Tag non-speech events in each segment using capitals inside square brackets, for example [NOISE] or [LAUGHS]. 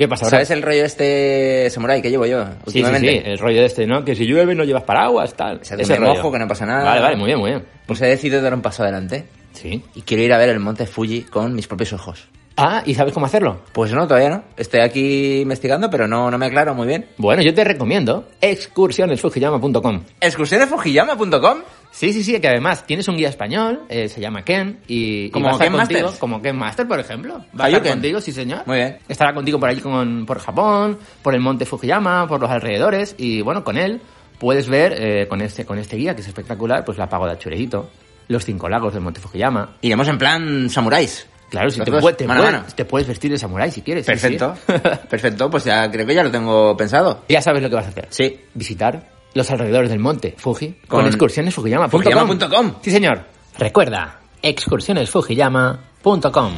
¿Qué pasa, bro? ¿Sabes el rollo este samurai que llevo yo Sí, sí, últimamente? sí, el rollo este, ¿no? Que si llueve no llevas paraguas, tal. Se hace Ese un remojo, rollo. que no pasa nada. Vale, vale, muy bien, muy bien. Pues he decidido dar un paso adelante Sí. y quiero ir a ver el monte Fuji con mis propios ojos. Ah, ¿y sabes cómo hacerlo? Pues no, todavía no. Estoy aquí investigando, pero no, no me aclaro muy bien. Bueno, yo te recomiendo excursionesfujiyama.com. ¿Excursionesfujiyama.com? Sí, sí, sí, que además tienes un guía español, eh, se llama Ken, y, y Como va a estar Ken contigo, Masters. como Ken Master, por ejemplo. Va a estar contigo, sí señor. Muy bien. Estará contigo por allí con, por Japón, por el monte Fujiyama, por los alrededores, y bueno, con él puedes ver, eh, con, este, con este guía, que es espectacular, pues la pagoda Churejito, los cinco lagos del monte Fujiyama. Iremos en plan samuráis. Claro, si te, puede- te mano puede- mano. te puedes vestir de samurái si quieres. sí, Perfecto. sí. [LAUGHS] Perfecto, pues ya creo que ya lo tengo pensado. ya sabes lo que vas a hacer. Sí. Visitar los alrededores del monte Fuji con, con excursiones Fujiyama.com. Fujiyama sí, señor. Recuerda, excursionesfujiyama.com.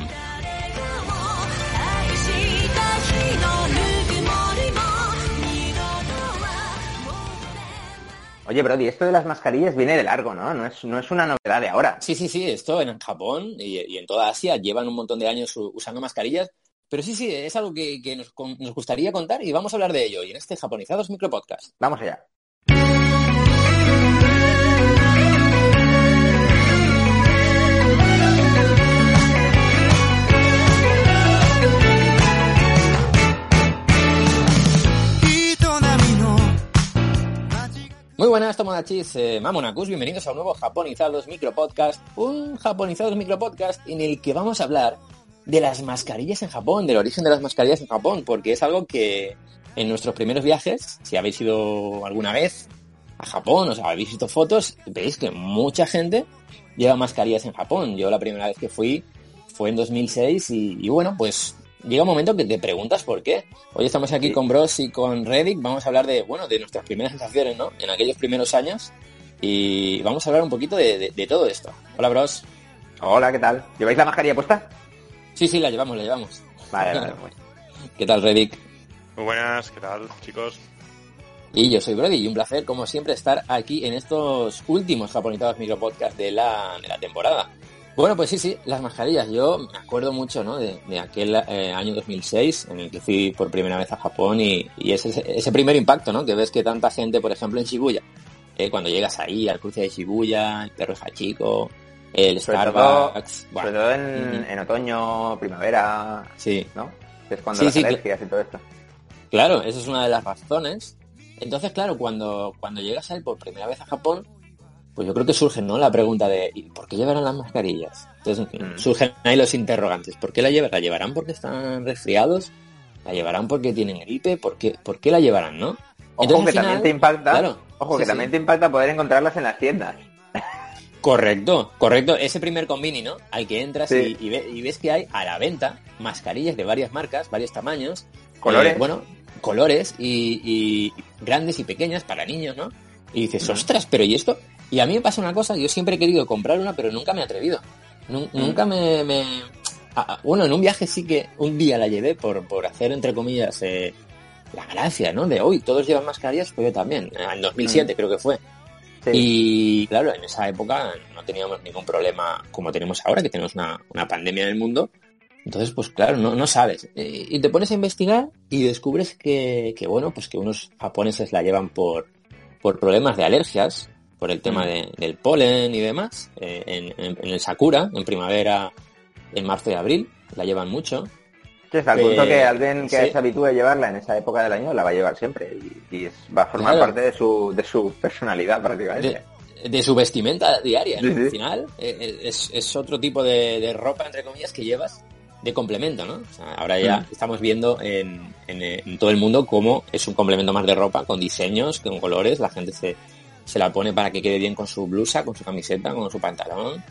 Oye, Brody, esto de las mascarillas viene de largo, ¿no? No es, no es una novedad de ahora. Sí, sí, sí, esto en Japón y, en toda Asia llevan un montón de años usando mascarillas, pero sí, sí, es algo que, nos, gustaría contar y vamos a hablar de ello y en este Japonizados Micropodcast. Vamos allá. Buenas, Tomodachis, eh, bienvenidos a un nuevo Japonizados Micropodcast, un Japonizados Micropodcast en el que vamos a hablar de las mascarillas en Japón, del origen de las mascarillas en Japón, porque es algo que en nuestros primeros viajes, si habéis ido alguna vez a Japón, o sea, habéis visto fotos, veis que mucha gente lleva mascarillas en Japón. Yo la primera vez que fui fue en 2006 y, y bueno, pues llega un momento que te preguntas por qué. Hoy estamos aquí Sí. con Bros y con Reddick, vamos a hablar de, bueno, de nuestras primeras sensaciones, ¿no? En aquellos primeros años y vamos a hablar un poquito de, de- de todo esto. Hola, Bros. Hola, ¿qué tal? ¿Lleváis la mascarilla puesta? Sí, sí, la llevamos, la llevamos. Vale, vale, [LAUGHS] pues. ¿Qué tal, Reddick? Muy buenas, ¿qué tal, chicos? Y yo soy Brody y un placer, como siempre, estar aquí en estos últimos japonizados micropodcasts de la, de la temporada. Bueno, pues sí, sí, las mascarillas. Yo me acuerdo mucho, ¿no? De, de aquel eh, año 2006 en el que fui por primera vez a Japón y, y ese, ese primer impacto, ¿no? Que ves que tanta gente, por ejemplo, en Shibuya, eh, cuando llegas ahí al cruce de Shibuya, el perro Hachiko, el Sobre todo, Starbucks... sobre todo en, otoño, primavera, Sí, ¿no? Que es cuando Sí, las sí, alergias y todo esto. Claro, esa es una de las razones. Entonces, claro, cuando, cuando llegas a él por primera vez a Japón, pues yo creo que surge, ¿no? La pregunta de ¿y por qué llevarán las mascarillas? Entonces Mm. surgen ahí los interrogantes. ¿Por qué la llevan? ¿La llevarán porque están resfriados? ¿La llevarán porque tienen gripe? ¿Por qué, por qué la llevarán, no? Ojo Entonces, que final- también te impacta, claro, ojo que también sí. te impacta poder encontrarlas en las tiendas. [LAUGHS] Correcto, correcto. Ese primer convini, ¿no? Al que entras Sí. y, y ve- y ves que hay a la venta mascarillas de varias marcas, varios tamaños. Colores. eh, bueno, colores y, y grandes y pequeñas para niños, ¿no? Y dices, ostras, pero ¿y esto? Y a mí me pasa una cosa, yo siempre he querido comprar una, pero nunca me he atrevido. Nun- Nunca me... bueno, en un viaje sí que un día la llevé por, por hacer, entre comillas, eh, la gracia, ¿no? De hoy todos llevan mascarillas, pues yo también. En 2007 creo que fue. Sí. Y claro, en esa época no teníamos ningún problema como tenemos ahora, que tenemos una, una pandemia en el mundo. Entonces, pues claro, no, no sabes. Eh, Y te pones a investigar y descubres que, que, bueno, pues que unos japoneses la llevan por, por problemas de alergias, por el tema de- del polen y demás. Eh, en, en- en el Sakura, en primavera, en marzo y abril, la llevan mucho. Sí, el Eh, punto que alguien que sí. se habitúe a llevarla en esa época del año la va a llevar siempre y, y es- va a formar Claro. parte de su, de su personalidad prácticamente. de, de su vestimenta diaria. ¿no? Sí, sí. Al final eh, es, es otro tipo de, de ropa, entre comillas, que llevas de complemento, ¿no? O sea, ahora ya Mm. estamos viendo en, en, en todo el mundo cómo es un complemento más de ropa, con diseños, con colores, la gente se, se la pone para que quede bien con su blusa, con su camiseta, con su pantalón.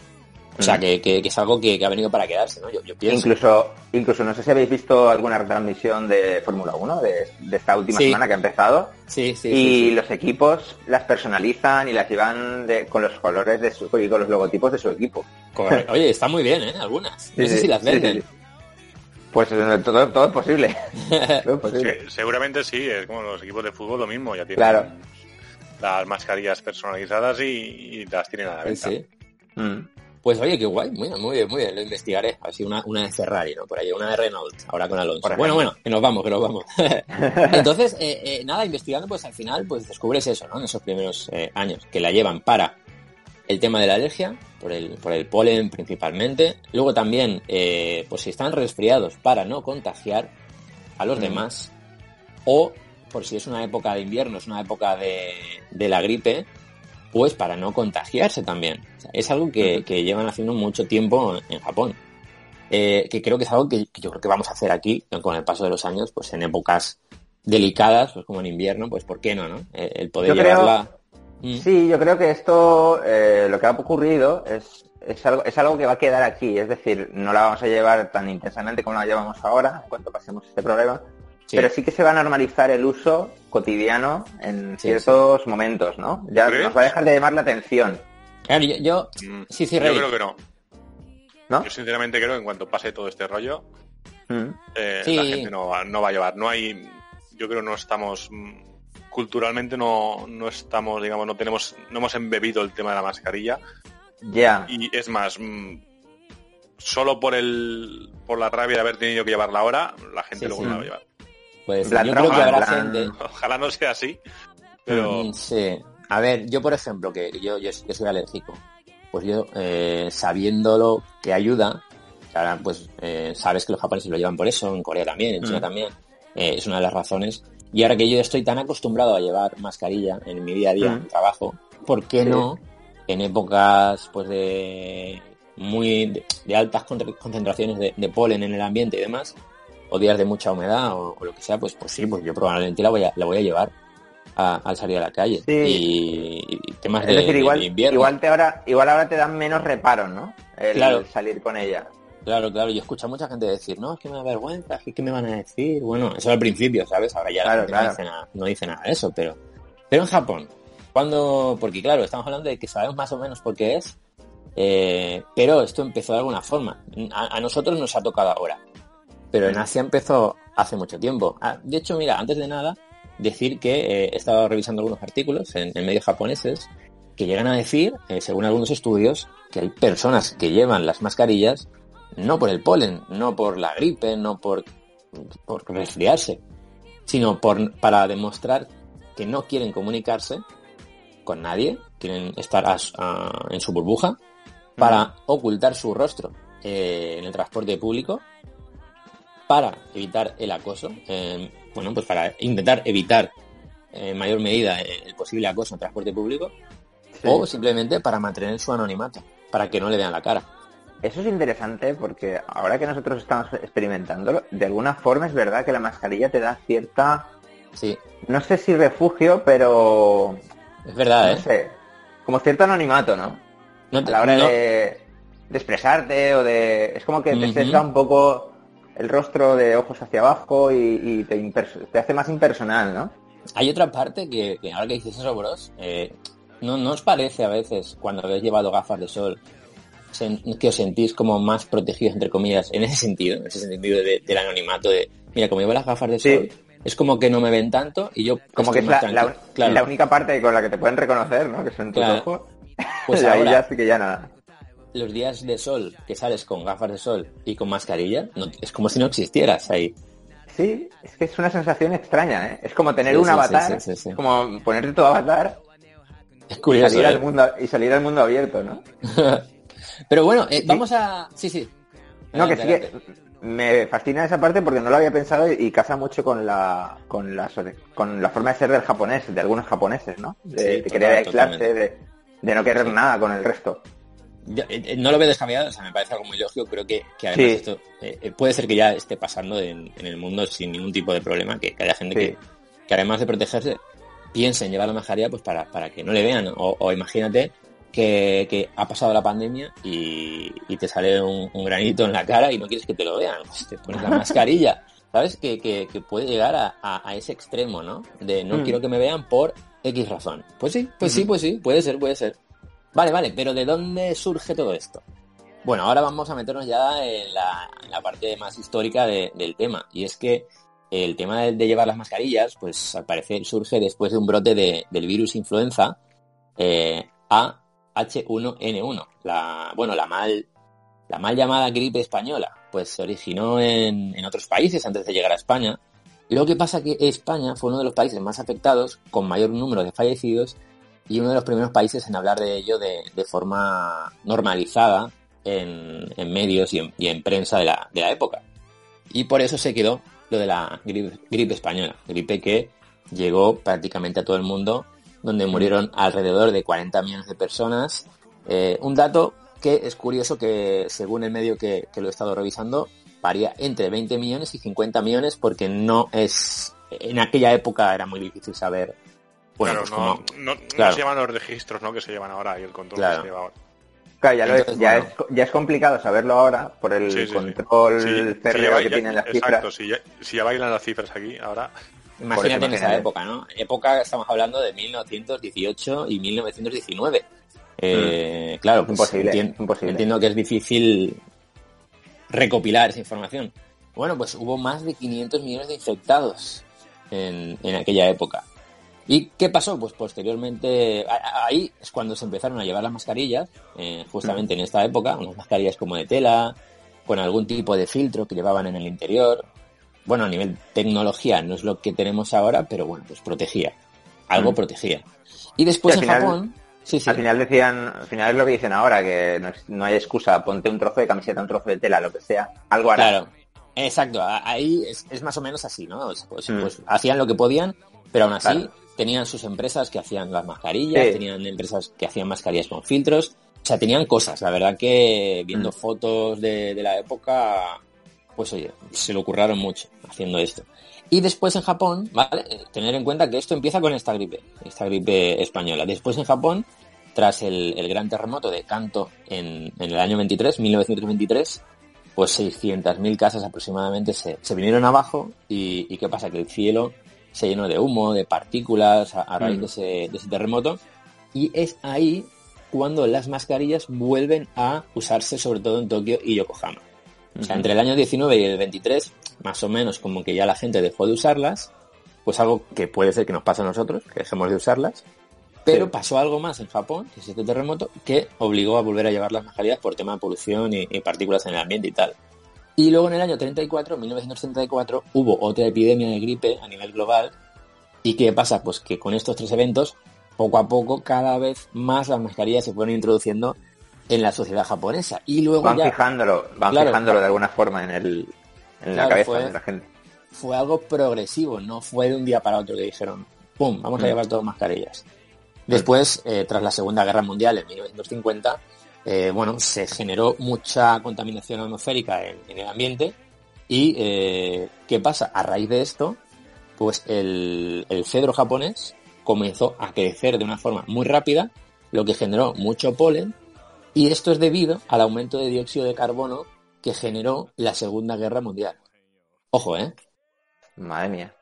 O sea, que, que- que es algo que, que ha venido para quedarse, ¿no? Yo, yo pienso. Incluso, incluso no sé si habéis visto alguna retransmisión de Fórmula 1 de, de esta última Sí. semana que ha empezado. Sí, sí, y sí, sí. los equipos las personalizan y las llevan de- con los colores de su y con los logotipos de su equipo. Correcto. Oye, está muy bien, ¿eh? Algunas. [LAUGHS] No Sí, sé si las venden. sí, sí. Pues eh, todo, todo es posible. [LAUGHS] Todo es posible. Sí, seguramente sí, es como los equipos de fútbol lo mismo, ya tienen Claro. Las mascarillas personalizadas y, y las tienen a la venta. sí. Mm. Pues oye, qué guay. Muy, muy bien, muy bien. Lo investigaré. Así una, una de Ferrari, ¿no? Por ahí, una de Renault. Ahora con Alonso. Bueno, bueno, que nos vamos, que nos vamos. [LAUGHS] Entonces, eh, eh, nada, investigando, pues al final, pues descubres eso, ¿no? En esos primeros eh, años, que la llevan para el tema de la alergia, por el, por el polen principalmente. Luego también, eh, pues si están resfriados, para no contagiar a los demás. O por si es una época de invierno, es una época de, de la gripe, pues para no contagiarse también. O sea, es algo que, que llevan haciendo mucho tiempo en Japón. Eh, que creo que es algo que, que yo creo que vamos a hacer aquí con el paso de los años, pues en épocas delicadas, pues como en invierno, pues ¿por qué no, no? Eh, el poder Yo creo- llevarla... Mm. Sí, yo creo que esto, eh, lo que ha ocurrido es, es, algo, es algo que va a quedar aquí. Es decir, no la vamos a llevar tan intensamente como la llevamos ahora, en cuanto pasemos este problema. Sí. Pero sí que se va a normalizar el uso cotidiano en Sí, ciertos momentos, ¿no? Ya ¿Crees? nos va a dejar de llamar la atención, Claro, yo, yo- Mm, Sí, sí, Yo Rey. creo que no. ¿no? Yo sinceramente creo que en cuanto pase todo este rollo, Mm. eh, Sí. la gente no va, no va a llevar. No hay, yo creo que no estamos mm, culturalmente no, no estamos, digamos, no tenemos, no hemos embebido el tema de la mascarilla Ya. y es más, mm, solo por el, por la rabia de haber tenido que llevarla ahora, la gente Sí, luego sí. no la va a llevar. Pues yo creo que habrá gente... [LAUGHS] Ojalá no sea así, pero Mm, Sí. A ver, yo por ejemplo, que yo, yo, yo soy alérgico, pues yo, eh, sabiéndolo que ayuda, que ahora pues eh, sabes que los japoneses lo llevan por eso, en Corea también, en China Mm. también, eh, es una de las razones. Y ahora que yo estoy tan acostumbrado a llevar mascarilla en mi día a día, Mm. en mi trabajo, ¿por qué Sí. no en épocas pues de muy de, de altas concentraciones de, de polen en el ambiente y demás, o días de mucha humedad o, o lo que sea, pues pues sí, pues yo probablemente la voy a, la voy a llevar a- al salir a la calle. Sí. Y, y temas Es de, decir, de- igual, de invierno. igual, te ahora, igual ahora te dan menos reparo, ¿no? El Claro. salir con ella. Claro, claro. Yo escucho a mucha gente decir, no, es que me da vergüenza, es que ¿qué me van a decir? Bueno, eso al principio, ¿sabes? Ahora ya la Claro, gente claro. No, dice nada, no dice nada de eso, pero... Pero en Japón, cuando... Porque claro, estamos hablando de que sabemos más o menos por qué es, eh, pero esto empezó de alguna forma. A, a nosotros nos ha tocado ahora. Pero en Asia empezó hace mucho tiempo. Ah, de hecho, mira, antes de nada, decir que eh, he estado revisando algunos artículos en, en medios japoneses que llegan a decir, eh, según algunos estudios, que hay personas que llevan las mascarillas no por el polen, no por la gripe, no por, por resfriarse, sino por, para demostrar que no quieren comunicarse con nadie, quieren estar a su- a- en su burbuja, para ocultar su rostro eh, en el transporte público, para evitar el acoso, eh, bueno, pues para intentar evitar en mayor medida eh, el posible acoso en transporte público, Sí. o simplemente para mantener su anonimato, para que no le vean la cara. Eso es interesante porque ahora que nosotros estamos experimentándolo, de alguna forma es verdad que la mascarilla te da cierta, Sí, no sé si refugio, pero es verdad, no ¿eh? sé, como cierto anonimato, ¿no? No A te- la hora no- de, de expresarte o de... Es como que te sesga un poco el rostro de ojos hacia abajo y, y te, hace más impersonal, ¿no? Hay otra parte que, que ahora que dices eso, bros, eh, ¿no, ¿no os parece a veces cuando habéis llevado gafas de sol que os sentís como más protegidos, entre comillas, en ese sentido, en ese sentido de- del anonimato de, mira, como llevo las gafas de Sí. sol, es como que no me ven tanto y yo Como que es la, la- tranquilo. Claro, la única parte con la que te pueden reconocer, ¿no? Que son tus Claro. ojos. pues [LAUGHS] ahora, ya sí que ya nada. Los días de sol que sales con gafas de sol y con mascarilla, no- es como si no existieras ahí. Sí, es que es una sensación extraña, ¿eh? Es como tener Sí, un sí, avatar, sí, como ponerte tu avatar Es y curioso. salir, ¿eh? al mundo, y salir al mundo abierto, ¿no? [LAUGHS] Pero bueno, eh, vamos a... Sí, sí. No, que sí que me fascina esa parte porque no lo había pensado y, y casa mucho con la con la con la forma de ser del japonés, de algunos japoneses, ¿no? De, de querer aislarse, de, de no querer nada con el resto. Yo, eh, eh, no lo veo descabellado, o sea, me parece algo muy lógico. Creo que, que además Sí. esto eh, eh, puede ser que ya esté pasando en, en el mundo sin ningún tipo de problema, que, que haya gente Sí. que, que además de protegerse, piense en llevar la mascarilla pues para, para que no le vean. O, o imagínate que, que ha pasado la pandemia y, y te sale un, un granito en la cara y no quieres que te lo vean, pues te pones la [LAUGHS] mascarilla. ¿Sabes? Que, que, que puede llegar a, a- a ese extremo, ¿no? De no Mm. quiero que me vean por X razón. Pues sí, pues sí, pues sí, puede ser, puede ser. Vale, vale, pero ¿de dónde surge todo esto? Bueno, ahora vamos a meternos ya en la, parte más histórica de- del tema. Y es que el tema de, de llevar las mascarillas, pues al parecer surge después de un brote de- del virus influenza eh, AH1N1. La, bueno, la mal, la mal llamada gripe española, pues se originó en, en otros países antes de llegar a España. Lo que pasa que España fue uno de los países más afectados, con mayor número de fallecidos, y uno de los primeros países en hablar de ello de, forma normalizada en, medios y en, prensa de la, época. Y por eso se quedó lo de la gripe, gripe española, gripe que llegó prácticamente a todo el mundo, donde murieron alrededor de 40 millones de personas. Eh, un dato que es curioso que, según el medio que, que lo he estado revisando, varía entre 20 millones y 50 millones porque no es... En aquella época era muy difícil saber... Bueno, claro, pues no, como- no, no claro. se llevan los registros ¿no? que se llevan ahora y el control Claro. que se lleva ahora. Claro, ya, lo es, Entonces, ya, bueno. es, co- ya es complicado saberlo ahora por el Sí, sí, sí. control Sí, férreo ya- que ya- tienen las Exacto, cifras. si ya, si ya bailan las cifras aquí, ahora... Imagínate en esa época, ¿no? Época, estamos hablando de 1918 y 1919. Eh, claro, pues Imposible, entien- imposible. entiendo que es difícil recopilar esa información. Bueno, pues hubo más de 500 millones de infectados en, en aquella época. ¿Y qué pasó? Pues posteriormente, ahí es cuando se empezaron a llevar las mascarillas, eh, justamente en esta época, unas mascarillas como de tela, con algún tipo de filtro que llevaban en el interior. Bueno, a nivel tecnología no es lo que tenemos ahora, pero bueno, pues protegía. Algo Mm. protegía. Y después Sí, en al final- Japón... Sí, sí. Al final decían, al final es lo que dicen ahora, que no, hay excusa, ponte un trozo de camiseta, un trozo de tela, lo que sea, algo hará. Claro, exacto. Ahí es, es más o menos así, ¿no? O sea, Pues, Mm. pues hacían lo que podían, pero aún así Claro. tenían sus empresas que hacían las mascarillas, Sí. tenían empresas que hacían mascarillas con filtros. O sea, tenían cosas. La verdad que viendo Mm. fotos de, de la época, pues oye, se lo curraron mucho haciendo esto. Y después en Japón, ¿vale? Eh, Tener en cuenta que esto empieza con esta gripe, esta gripe española. Después en Japón, tras el, el gran terremoto de Kanto en, en el año 23, 1923, pues 600.000 casas aproximadamente se, se vinieron abajo y, y ¿qué pasa? Que el cielo se llenó de humo, de partículas a, a raíz Mm. de, ese, de ese terremoto y es ahí cuando las mascarillas vuelven a usarse sobre todo en Tokio y Yokohama. O sea, entre el año 19 y el 23, más o menos como que ya la gente dejó de usarlas, pues algo que puede ser que nos pase a nosotros, que dejemos de usarlas, pero Sí. pasó algo más en Japón, que es este terremoto, que obligó a volver a llevar las mascarillas por tema de polución y, y partículas en el ambiente y tal. Y luego en el año 34, 1934, hubo otra epidemia de gripe a nivel global. ¿Y qué pasa? Pues que con estos tres eventos, poco a poco, cada vez más las mascarillas se fueron introduciendo en la sociedad japonesa. Y luego Van ya fijándolo, van Claro, fijándolo de alguna forma en el en la cabeza fue- de la gente. fue algo progresivo, no fue de un día para otro que dijeron, ¡pum!, vamos a Mm. llevar todas mascarillas. Después, eh, tras la Segunda Guerra Mundial en 1950, eh, bueno, se generó mucha contaminación atmosférica en, en el ambiente y eh, ¿qué pasa? A raíz de esto, pues el, el cedro japonés comenzó a crecer de una forma muy rápida, lo que generó mucho polen y esto es debido al aumento de dióxido de carbono que generó la Segunda Guerra Mundial. Ojo, ¿eh? Madre mía.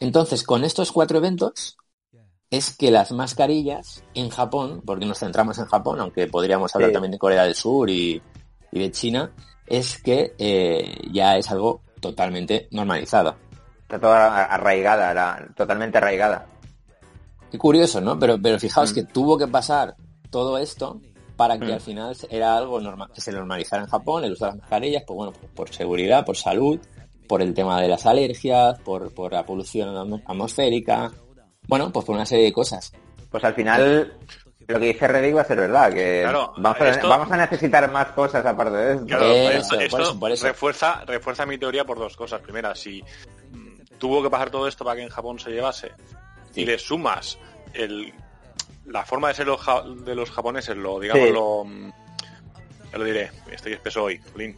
Entonces, con estos cuatro eventos, es que las mascarillas en Japón, porque nos centramos en Japón, aunque podríamos hablar Sí. también de Corea del Sur y, y de China, es que eh, ya es algo totalmente normalizado. Está toda arraigada, la- totalmente arraigada. Qué curioso, ¿no? Pero, pero fijaos Mm. que tuvo que pasar todo esto para que Mm. al final era algo normal, que se normalizara en Japón, el uso de las mascarillas, pues bueno, por, por seguridad, por salud, por el tema de las alergias, por, por la polución atmos- atmosférica, bueno, pues por una serie de cosas. Pues al final lo que dice Reddick va a ser verdad, que Claro, vamos, a, esto- vamos a necesitar más cosas aparte de esto. Claro, Eso, esto, por eso, por eso. Refuerza, refuerza mi teoría por dos cosas. Primera, si mm, tuvo que pasar todo esto para que en Japón se llevase Sí. y le sumas el, la forma de ser los, ja- de los japoneses, lo digamos, Sí. lo, mm, ya lo diré, estoy espeso hoy, Jolín.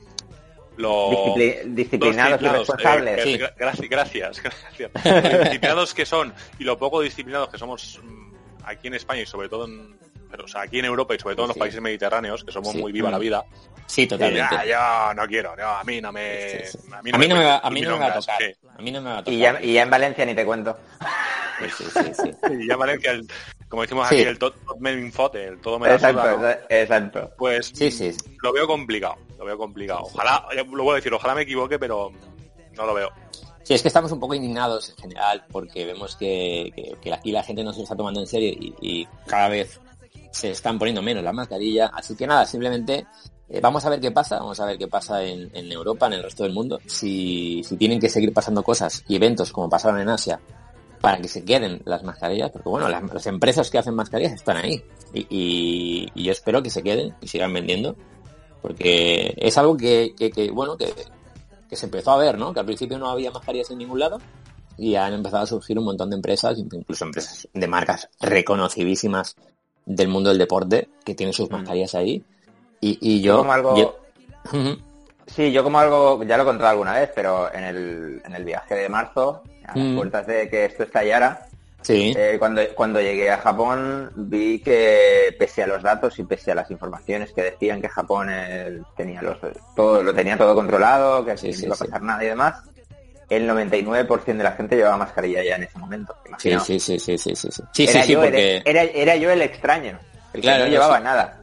Lo, Discipli- disciplinados y los responsables. eh, Sí. gra- gracias, [LAUGHS] gracias, gracias. [LAUGHS] Lo disciplinados que son y lo poco disciplinados que somos mm, aquí en España y sobre todo en, pero o sea, aquí en Europa y sobre todo en los Sí. países mediterráneos, que somos Sí. muy viva la vida, Sí, totalmente. ya, yo no quiero, no, a mí no me... A mí no me va, a mí no me va a milongas, tocar. sí. A mí no me va a tocar. Y ya, y ya en Valencia ni te cuento. Sí, sí. Y [LAUGHS] ya Valencia, el- como decimos aquí, el tot me infote, el todo me da Exacto, ¿no? exacto. Pues Sí, sí. lo veo complicado, lo veo complicado. Ojalá, ya lo voy a decir, ojalá me equivoque, pero no lo veo. Sí, es que estamos un poco indignados en general porque vemos que, que- que aquí la gente no se está tomando en serio y, y cada vez se están poniendo menos la mascarilla. Así que nada, simplemente eh, vamos a ver qué pasa, vamos a ver qué pasa en, en Europa, en el resto del mundo. Si, si tienen que seguir pasando cosas y eventos como pasaron en Asia para que se queden las mascarillas, porque bueno, las, las empresas que hacen mascarillas están ahí y, y- y yo espero que se queden y sigan vendiendo porque es algo que, que- que, bueno, que, que se empezó a ver, ¿no? Que al principio no había mascarillas en ningún lado y han empezado a surgir un montón de empresas, incluso empresas de marcas reconocidísimas del mundo del deporte que tienen sus mascarillas ahí. Y, y yo... Como algo- yo-. [LAUGHS] Sí, yo como algo, ya lo he contado alguna vez, pero en el, en el viaje de marzo, a las Mm. puertas de que esto estallara, sí, eh, cuando, cuando llegué a Japón vi que pese a los datos y pese a las informaciones que decían que Japón eh, tenía los, todo, lo tenía todo controlado, que Sí, no iba a sí. pasar nada y demás, el 99% de la gente llevaba mascarilla ya en ese momento. sí, sí, sí, sí, sí, sí, era, yo, porque... el, era, era yo el extraño, el Claro, que no llevaba nada.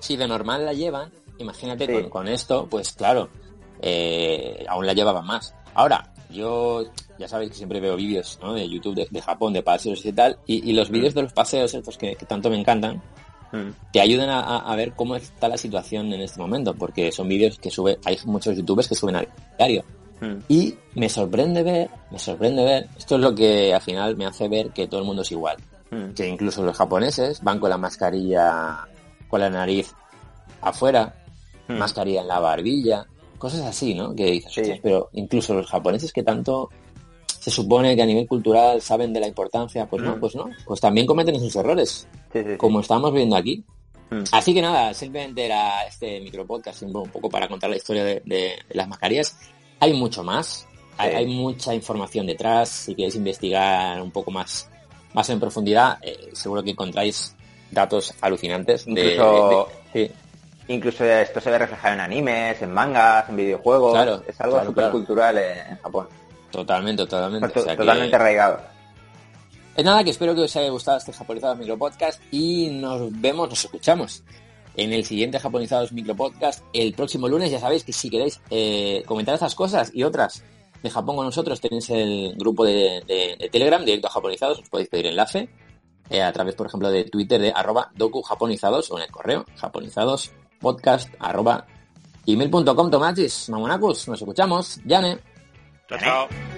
si de normal la llevan, imagínate con esto, pues claro, eh, aún la llevaban más. Ahora, yo ya sabéis que siempre veo vídeos ¿no? de YouTube de, de Japón, de paseos y tal, y, y los vídeos de los paseos estos que, que tanto me encantan, Mm. te ayudan a, a- a ver cómo está la situación en este momento, porque son vídeos que sube, hay muchos youtubers que suben a diario. Mm. Y me sorprende ver, me sorprende ver, esto es lo que al final me hace ver que todo el mundo es igual Mm. que incluso los japoneses van con la mascarilla con la nariz afuera, Mm. mascarilla en la barbilla, cosas así, ¿no? Que dices, Sí. "Ostras, pero incluso los japoneses que tanto se supone que a nivel cultural saben de la importancia, pues no, Mm. pues no, pues también cometen esos errores, Sí, sí, sí. como estamos viendo aquí. Mm. Así que nada, simplemente era este micropodcast un poco para contar la historia de, de las mascarillas. Hay mucho más, hay, mucha información detrás. Si queréis investigar un poco más, más en profundidad, eh, seguro que encontráis datos alucinantes. de- Incluso- de- sí, Incluso esto se ve reflejado en animes, en mangas, en videojuegos. Claro, es algo claro, súper claro. cultural en Japón. totalmente, totalmente. To- O sea que- Totalmente arraigado. Eh, nada, que espero que os haya gustado este Japonizados Micropodcast y nos vemos, nos escuchamos en el siguiente Japonizados Micropodcast el próximo lunes. Ya sabéis que si queréis eh, comentar estas cosas y otras de Japón con nosotros, tenéis el grupo de, de- de Telegram, directo a Japonizados, os podéis pedir enlace eh, a través, por ejemplo, de Twitter de arroba doku japonizados o en el correo japonizados podcast arroba email.com tomachis, mamonacus, nos escuchamos, Yane. Chao, chao.